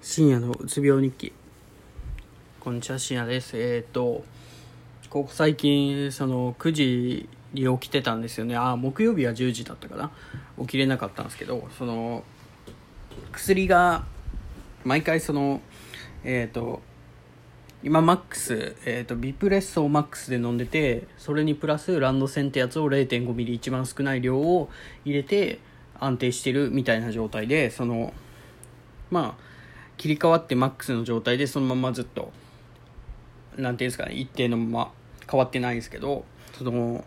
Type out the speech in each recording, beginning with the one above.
深夜のうつ病日記。こんにちは深夜です。えっ、とここ最近その9時に起きてたんですよね。あ木曜日は10時だったかな。起きれなかったんですけどその薬が毎回そのえっ、と今マックス、えーと、ビプレッソをマックスで飲んでてそれにプラスランドセンってやつを0.5ミリ一番少ない量を入れて安定してるみたいな状態でそのまあ切り替わってマックスの状態でそのままずっと何ていうんですかね一定のまま変わってないですけどその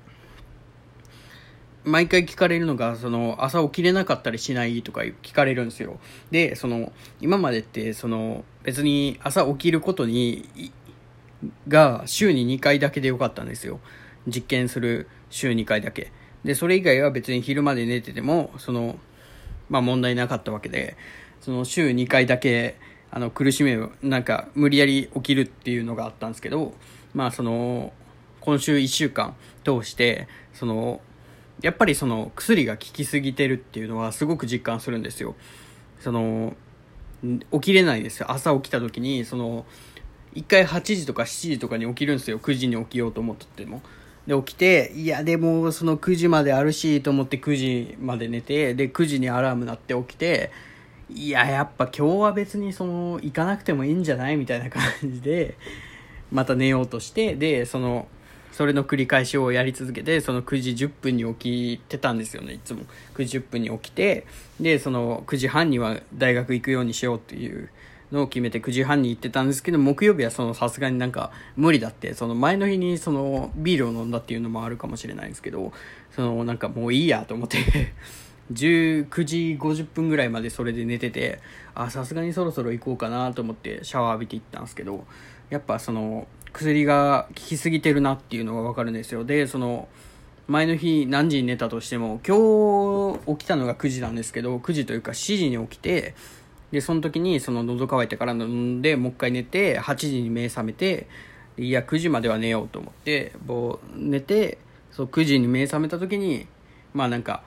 毎回聞かれるのがその朝起きれなかったりしないとか聞かれるんですよ。でその今までってその別に朝起きることにが週に2回だけでよかったんですよ。実験する週2回だけ。でそれ以外は別に昼まで寝ててもそのまあ問題なかったわけで。その週2回だけあの苦しめなんか無理やり起きるっていうのがあったんですけどまあその今週1週間通してそのやっぱりその薬が効きすぎてるっていうのはすごく実感するんですよ。その起きれないですよ。朝起きた時にその1回8時とか7時とかに起きるんですよ。9時に起きようと思っても。で起きていやでもその9時まであるしと思って9時まで寝てで9時にアラーム鳴って起きていや、やっぱ今日は別にその、行かなくてもいいんじゃないみたいな感じで、また寝ようとして、で、その、それの繰り返しをやり続けて、その9時10分に起きてたんですよね、いつも。9時10分に起きて、で、その9時半には大学行くようにしようっていうのを決めて9時半に行ってたんですけど、木曜日はそのさすがになんか無理だって、その前の日にそのビールを飲んだっていうのもあるかもしれないんですけど、そのなんかもういいやと思って19時50分ぐらいまでそれで寝ててあさすがにそろそろ行こうかなと思ってシャワー浴びて行ったんですけどやっぱその薬が効きすぎてるなっていうのが分かるんですよ。でその前の日何時に寝たとしても今日起きたのが9時なんですけど9時というか7時に起きてでその時にその喉乾いてから飲んでもう一回寝て8時に目覚めていや9時までは寝ようと思ってもう寝てそう9時に目覚めた時にまあなんか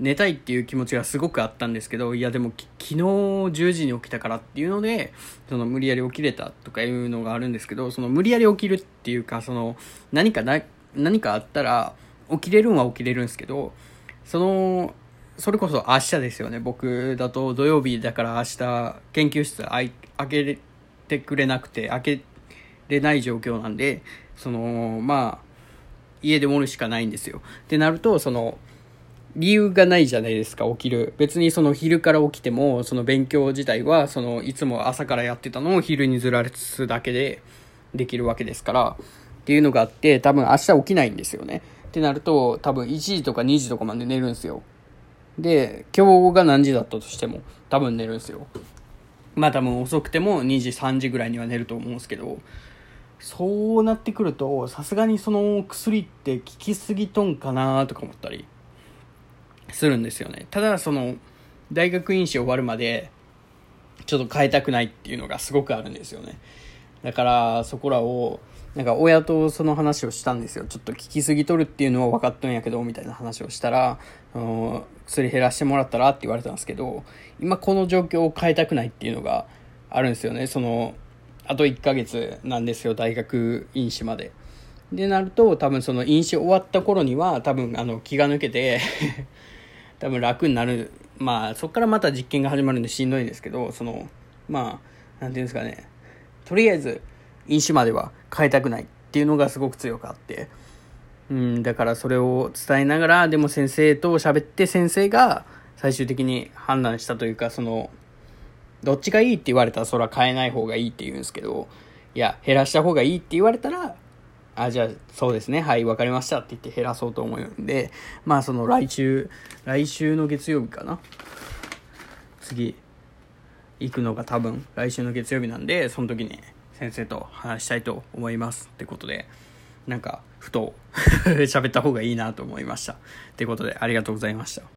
寝たいっていう気持ちがすごくあったんですけどいやでも昨日10時に起きたからっていうのでその無理やり起きれたとかいうのがあるんですけどその無理やり起きるっていうかその何かな何かあったら起きれるんは起きれるんですけどそのそれこそ明日ですよね。僕だと土曜日だから明日研究室開けてくれなくて開けれない状況なんでそのまあ家で盛るしかないんですよ。ってなるとその理由がないじゃないですか、起きる。別にその昼から起きても、その勉強自体は、そのいつも朝からやってたのを昼にずらすだけでできるわけですから、っていうのがあって、多分明日起きないんですよね。ってなると、多分1時とか2時とかまで寝るんですよ。で、今日が何時だったとしても、多分寝るんですよ。まあ多分遅くても2時、3時ぐらいには寝ると思うんですけど、そうなってくると、さすがにその薬って効きすぎとんかなとか思ったり。するんですよね。ただ、その、大学院士終わるまで、ちょっと変えたくないっていうのがすごくあるんですよね。だから、そこらを、なんか親とその話をしたんですよ。ちょっと聞きすぎとるっていうのは分かっとんやけど、みたいな話をしたら、あの薬減らしてもらったらって言われたんですけど、今この状況を変えたくないっていうのがあるんですよね。その、あと1ヶ月なんですよ、大学院士まで。でなると、多分その飲酒終わった頃には、多分あの気が抜けて多分楽になる。まあ、そこからまた実験が始まるんでしんどいんですけど、その、まあ、なんていうんですかね。とりあえず、飲酒までは変えたくないっていうのがすごく強くあって。うん、だからそれを伝えながら、でも先生と喋って先生が最終的に判断したというか、その、どっちがいいって言われたらそれは変えない方がいいって言うんですけど、いや、減らした方がいいって言われたら、あ、じゃあ、そうですね。はい、わかりましたって言って減らそうと思うんで、まあ、その来週、来週の月曜日かな。次、行くのが多分、来週の月曜日なんで、その時に先生と話したいと思います。ってことで、なんか、ふと 喋った方がいいなと思いました。ってことで、ありがとうございました。